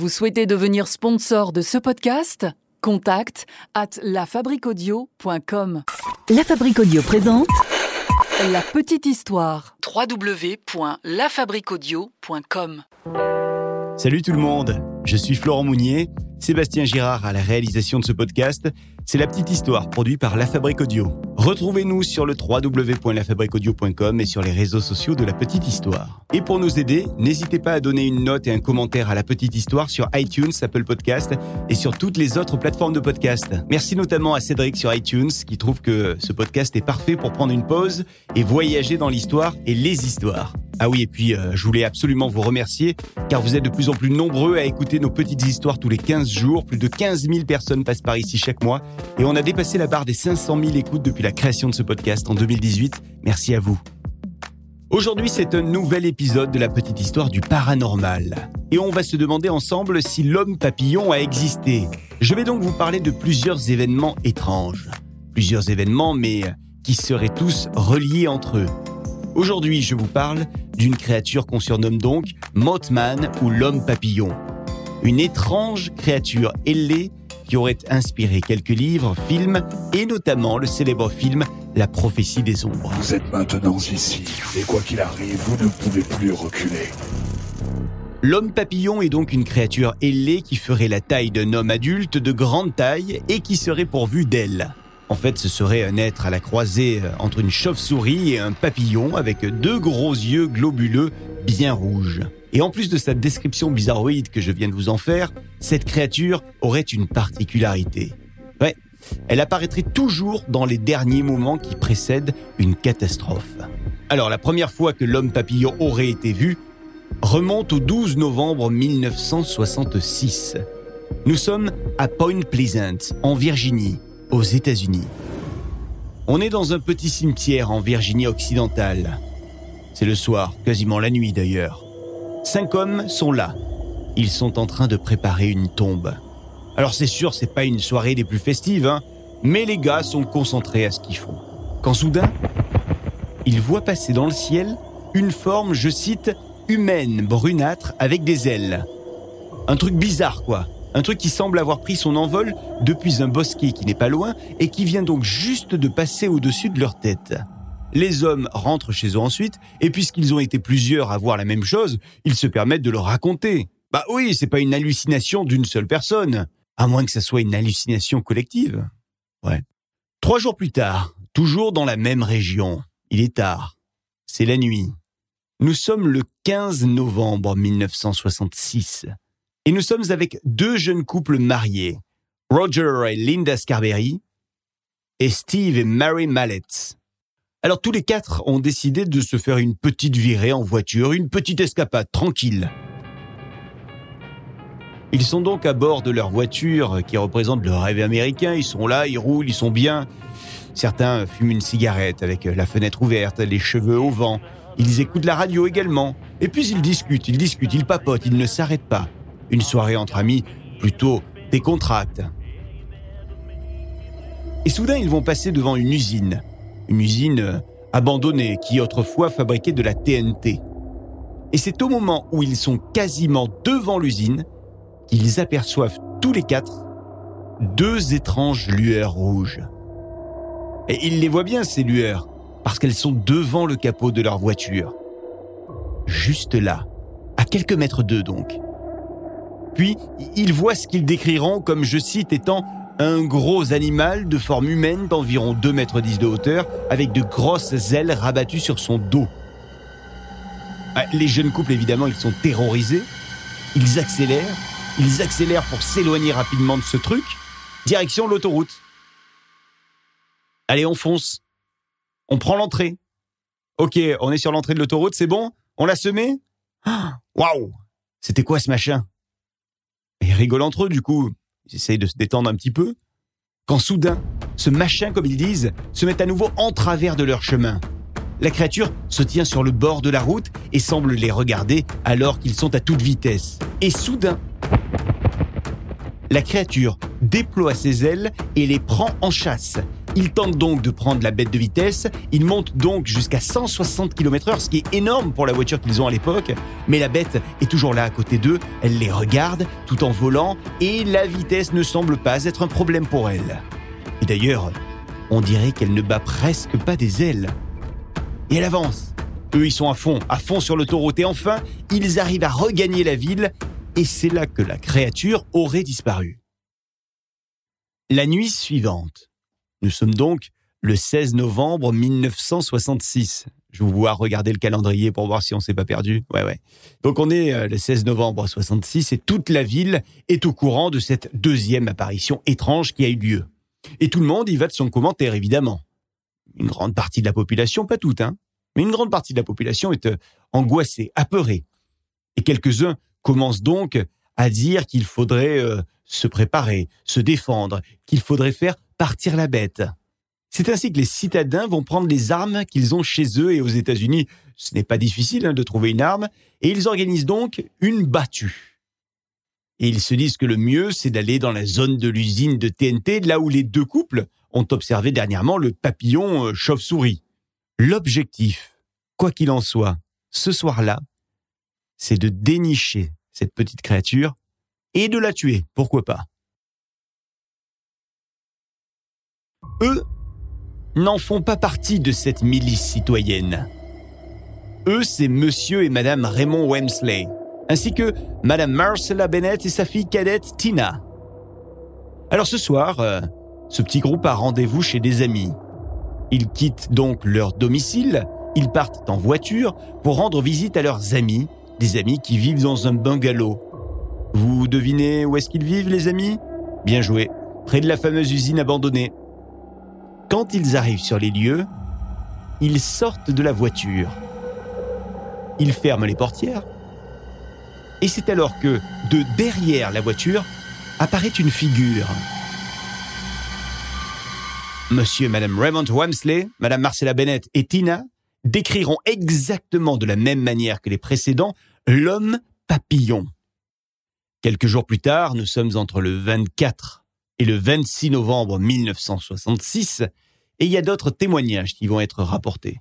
Vous souhaitez devenir sponsor de ce podcast? Contact à lafabriquaudio.com. La Fabrique Audio présente La petite histoire. www.lafabriquaudio.com. Salut tout le monde, je suis Florent Mounier, Sébastien Girard à la réalisation de ce podcast. C'est la petite histoire produite par La Fabrique Audio. Retrouvez-nous sur le www.lafabriqueaudio.com et sur les réseaux sociaux de La Petite Histoire. Et pour nous aider, n'hésitez pas à donner une note et un commentaire à La Petite Histoire sur iTunes, Apple Podcast et sur toutes les autres plateformes de podcast. Merci notamment à Cédric sur iTunes qui trouve que ce podcast est parfait pour prendre une pause et voyager dans l'histoire et les histoires. Ah oui, et puis euh, je voulais absolument vous remercier car vous êtes de plus en plus nombreux à écouter nos petites histoires tous les 15 jours. Plus de 15 000 personnes passent par ici chaque mois et on a dépassé la barre des 500 000 écoutes depuis la création de ce podcast en 2018. Merci à vous. Aujourd'hui, c'est un nouvel épisode de la petite histoire du paranormal. Et on va se demander ensemble si l'homme papillon a existé. Je vais donc vous parler de plusieurs événements étranges. Plusieurs événements, mais qui seraient tous reliés entre eux. Aujourd'hui, je vous parle d'une créature qu'on surnomme donc Mothman ou l'homme papillon. Une étrange créature ailée qui aurait inspiré quelques livres, films et notamment le célèbre film La prophétie des ombres. Vous êtes maintenant ici, et quoi qu'il arrive, vous ne pouvez plus reculer. L'homme papillon est donc une créature ailée qui ferait la taille d'un homme adulte de grande taille et qui serait pourvu d'ailes. En fait, ce serait un être à la croisée euh, entre une chauve-souris et un papillon avec deux gros yeux globuleux bien rouges. Et en plus de sa description bizarroïde que je viens de vous en faire, cette créature aurait une particularité. Ouais, elle apparaîtrait toujours dans les derniers moments qui précèdent une catastrophe. Alors la première fois que l'homme papillon aurait été vu remonte au 12 novembre 1966. Nous sommes à Point Pleasant, en Virginie, aux États-Unis. On est dans un petit cimetière en Virginie occidentale. C'est le soir, quasiment la nuit d'ailleurs. Cinq hommes sont là. Ils sont en train de préparer une tombe. Alors c'est sûr, c'est pas une soirée des plus festives, hein, mais les gars sont concentrés à ce qu'ils font. Quand soudain, ils voient passer dans le ciel une forme, je cite, humaine, brunâtre, avec des ailes. Un truc bizarre, quoi. Un truc qui semble avoir pris son envol depuis un bosquet qui n'est pas loin et qui vient donc juste de passer au-dessus de leur tête. Les hommes rentrent chez eux ensuite, et puisqu'ils ont été plusieurs à voir la même chose, ils se permettent de le raconter. Bah oui, c'est pas une hallucination d'une seule personne, à moins que ça soit une hallucination collective. Ouais. Trois jours plus tard, toujours dans la même région, il est tard. C'est la nuit. Nous sommes le 15 novembre 1966. Et nous sommes avec deux jeunes couples mariés, Roger et Linda Scarberry, et Steve et Mary Mallett. Alors tous les quatre ont décidé de se faire une petite virée en voiture, une petite escapade tranquille. Ils sont donc à bord de leur voiture qui représente le rêve américain, ils sont là, ils roulent, ils sont bien. Certains fument une cigarette avec la fenêtre ouverte, les cheveux au vent. Ils écoutent la radio également. Et puis ils discutent, ils discutent, ils papotent, ils ne s'arrêtent pas. Une soirée entre amis plutôt décontracte. Et soudain, ils vont passer devant une usine. Une usine abandonnée qui autrefois fabriquait de la TNT. Et c'est au moment où ils sont quasiment devant l'usine qu'ils aperçoivent tous les quatre deux étranges lueurs rouges. Et ils les voient bien, ces lueurs, parce qu'elles sont devant le capot de leur voiture. Juste là, à quelques mètres d'eux donc. Puis, ils voient ce qu'ils décriront comme, je cite, étant un gros animal de forme humaine d'environ 2 mètres 10 de hauteur, avec de grosses ailes rabattues sur son dos. Ah, les jeunes couples, évidemment, ils sont terrorisés. Ils accélèrent. Ils accélèrent pour s'éloigner rapidement de ce truc. Direction l'autoroute. Allez, on fonce. On prend l'entrée. Ok, on est sur l'entrée de l'autoroute, c'est bon? On l'a semé? Waouh C'était quoi ce machin? Ils rigolent entre eux, du coup. Ils essayent de se détendre un petit peu. Quand soudain, ce machin, comme ils disent, se met à nouveau en travers de leur chemin. La créature se tient sur le bord de la route et semble les regarder alors qu'ils sont à toute vitesse. Et soudain, la créature déploie ses ailes et les prend en chasse. Ils tentent donc de prendre la bête de vitesse, ils montent donc jusqu'à 160 km h ce qui est énorme pour la voiture qu'ils ont à l'époque, mais la bête est toujours là à côté d'eux, elle les regarde tout en volant, et la vitesse ne semble pas être un problème pour elle. Et d'ailleurs, on dirait qu'elle ne bat presque pas des ailes. Et elle avance. Eux, ils sont à fond, à fond sur l'autoroute, et enfin, ils arrivent à regagner la ville, et c'est là que la créature aurait disparu. La nuit suivante, nous sommes donc le 16 novembre 1966. Je vous vois regarder le calendrier pour voir si on s'est pas perdu. Ouais, ouais. Donc on est euh, le 16 novembre 66 et toute la ville est au courant de cette deuxième apparition étrange qui a eu lieu. Et tout le monde y va de son commentaire, évidemment. Une grande partie de la population, pas toute, hein, mais une grande partie de la population est euh, angoissée, apeurée. Et quelques-uns commencent donc à dire qu'il faudrait euh, se préparer, se défendre, qu'il faudrait faire partir la bête. C'est ainsi que les citadins vont prendre les armes qu'ils ont chez eux et aux États-Unis. Ce n'est pas difficile hein, de trouver une arme et ils organisent donc une battue. Et ils se disent que le mieux, c'est d'aller dans la zone de l'usine de TNT, là où les deux couples ont observé dernièrement le papillon euh, chauve-souris. L'objectif, quoi qu'il en soit, ce soir-là, c'est de dénicher cette petite créature et de la tuer, pourquoi pas. Eux n'en font pas partie de cette milice citoyenne. Eux, c'est monsieur et madame Raymond Wemsley, ainsi que madame Marcella Bennett et sa fille cadette Tina. Alors ce soir, euh, ce petit groupe a rendez-vous chez des amis. Ils quittent donc leur domicile, ils partent en voiture pour rendre visite à leurs amis, des amis qui vivent dans un bungalow. Vous devinez où est-ce qu'ils vivent, les amis? Bien joué, près de la fameuse usine abandonnée. Quand ils arrivent sur les lieux, ils sortent de la voiture. Ils ferment les portières. Et c'est alors que, de derrière la voiture, apparaît une figure. Monsieur et Madame Raymond Wamsley, Madame Marcella Bennett et Tina décriront exactement de la même manière que les précédents l'homme papillon. Quelques jours plus tard, nous sommes entre le 24 et le 26 novembre 1966, et il y a d'autres témoignages qui vont être rapportés.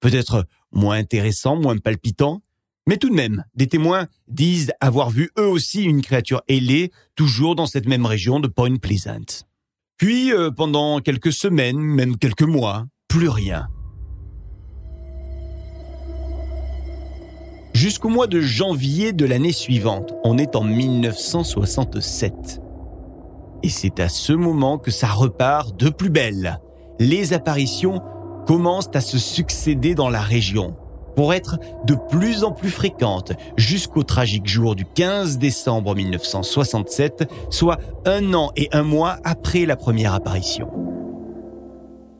Peut-être moins intéressants, moins palpitants, mais tout de même, des témoins disent avoir vu eux aussi une créature ailée, toujours dans cette même région de Point Pleasant. Puis, euh, pendant quelques semaines, même quelques mois, plus rien. Jusqu'au mois de janvier de l'année suivante, on est en 1967. Et c'est à ce moment que ça repart de plus belle. Les apparitions commencent à se succéder dans la région pour être de plus en plus fréquentes jusqu'au tragique jour du 15 décembre 1967, soit un an et un mois après la première apparition.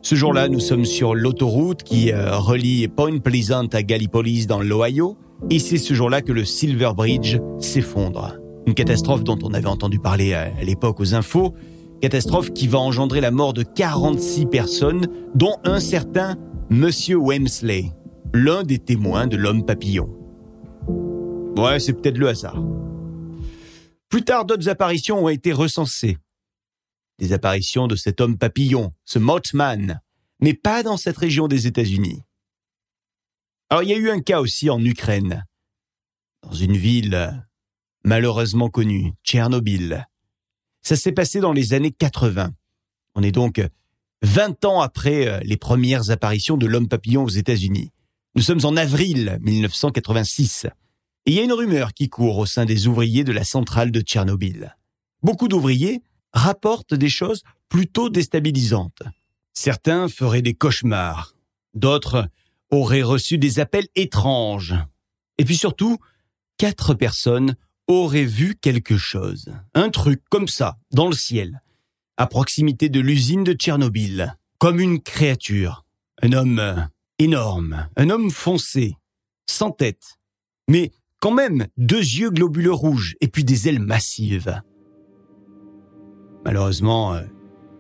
Ce jour-là, nous sommes sur l'autoroute qui euh, relie Point Pleasant à Gallipolis dans l'Ohio, et c'est ce jour-là que le Silver Bridge s'effondre. Une catastrophe dont on avait entendu parler à l'époque aux infos. Catastrophe qui va engendrer la mort de 46 personnes, dont un certain Monsieur Wemsley, l'un des témoins de l'homme papillon. Ouais, c'est peut-être le hasard. Plus tard, d'autres apparitions ont été recensées. Des apparitions de cet homme papillon, ce Mothman, mais pas dans cette région des États-Unis. Alors il y a eu un cas aussi en Ukraine, dans une ville malheureusement connu, Tchernobyl. Ça s'est passé dans les années 80. On est donc 20 ans après euh, les premières apparitions de l'homme papillon aux États-Unis. Nous sommes en avril 1986. Et il y a une rumeur qui court au sein des ouvriers de la centrale de Tchernobyl. Beaucoup d'ouvriers rapportent des choses plutôt déstabilisantes. Certains feraient des cauchemars. D'autres auraient reçu des appels étranges. Et puis surtout, quatre personnes aurait vu quelque chose. Un truc comme ça, dans le ciel, à proximité de l'usine de Tchernobyl, comme une créature. Un homme énorme, un homme foncé, sans tête, mais quand même deux yeux globuleux rouges et puis des ailes massives. Malheureusement, euh,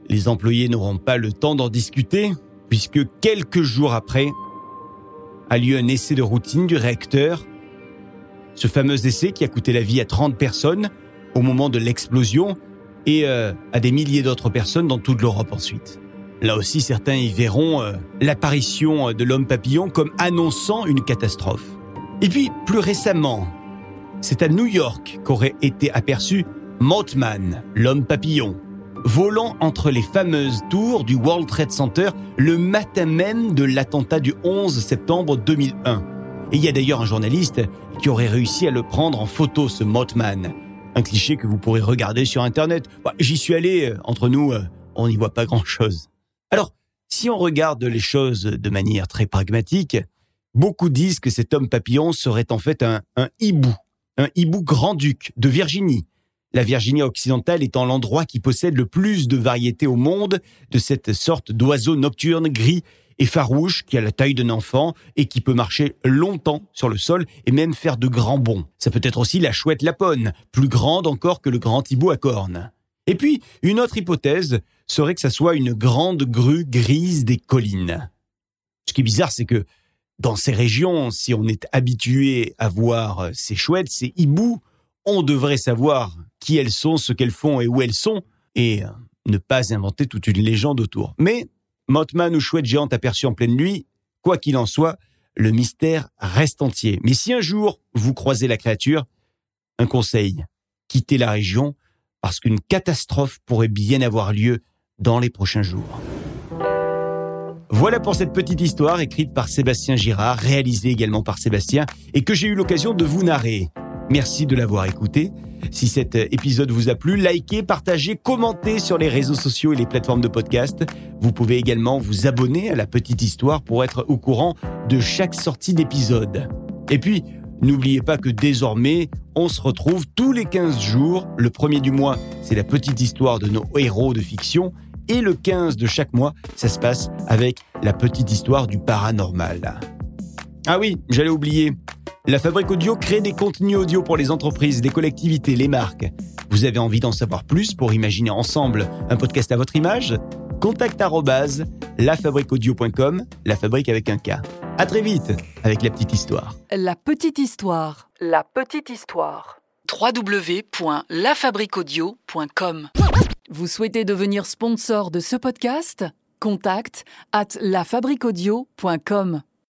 les employés n'auront pas le temps d'en discuter, puisque quelques jours après a lieu un essai de routine du réacteur ce fameux essai qui a coûté la vie à 30 personnes au moment de l'explosion et euh, à des milliers d'autres personnes dans toute l'Europe ensuite. Là aussi, certains y verront euh, l'apparition de l'homme papillon comme annonçant une catastrophe. Et puis, plus récemment, c'est à New York qu'aurait été aperçu Mothman, l'homme papillon, volant entre les fameuses tours du World Trade Center le matin même de l'attentat du 11 septembre 2001. Et il y a d'ailleurs un journaliste qui aurait réussi à le prendre en photo, ce Mothman. Un cliché que vous pourrez regarder sur Internet. Bah, j'y suis allé, euh, entre nous, euh, on n'y voit pas grand-chose. Alors, si on regarde les choses de manière très pragmatique, beaucoup disent que cet homme papillon serait en fait un, un hibou, un hibou grand-duc de Virginie. La Virginie occidentale étant l'endroit qui possède le plus de variétés au monde de cette sorte d'oiseau nocturne gris et farouche qui a la taille d'un enfant et qui peut marcher longtemps sur le sol et même faire de grands bonds. Ça peut être aussi la chouette lapone, plus grande encore que le grand hibou à cornes. Et puis, une autre hypothèse serait que ça soit une grande grue grise des collines. Ce qui est bizarre, c'est que dans ces régions, si on est habitué à voir ces chouettes, ces hiboux, on devrait savoir qui elles sont, ce qu'elles font et où elles sont, et ne pas inventer toute une légende autour. Mais Mothman ou chouette géante aperçue en pleine nuit, quoi qu'il en soit, le mystère reste entier. Mais si un jour vous croisez la créature, un conseil, quittez la région, parce qu'une catastrophe pourrait bien avoir lieu dans les prochains jours. Voilà pour cette petite histoire écrite par Sébastien Girard, réalisée également par Sébastien, et que j'ai eu l'occasion de vous narrer. Merci de l'avoir écouté. Si cet épisode vous a plu, likez, partagez, commentez sur les réseaux sociaux et les plateformes de podcast. Vous pouvez également vous abonner à la petite histoire pour être au courant de chaque sortie d'épisode. Et puis, N'oubliez pas que désormais, on se retrouve tous les 15 jours. Le premier du mois, c'est la petite histoire de nos héros de fiction. Et le 15 de chaque mois, ça se passe avec la petite histoire du paranormal. Ah oui, j'allais oublier. La Fabrique Audio crée des contenus audio pour les entreprises, les collectivités, les marques. Vous avez envie d'en savoir plus pour imaginer ensemble un podcast à votre image? Contact lafabriqueaudio.com, la fabrique avec un K. À très vite avec la petite histoire. La petite histoire. La petite histoire. www.lafabriqueaudio.com Vous souhaitez devenir sponsor de ce podcast? Contact at lafabriqueaudio.com.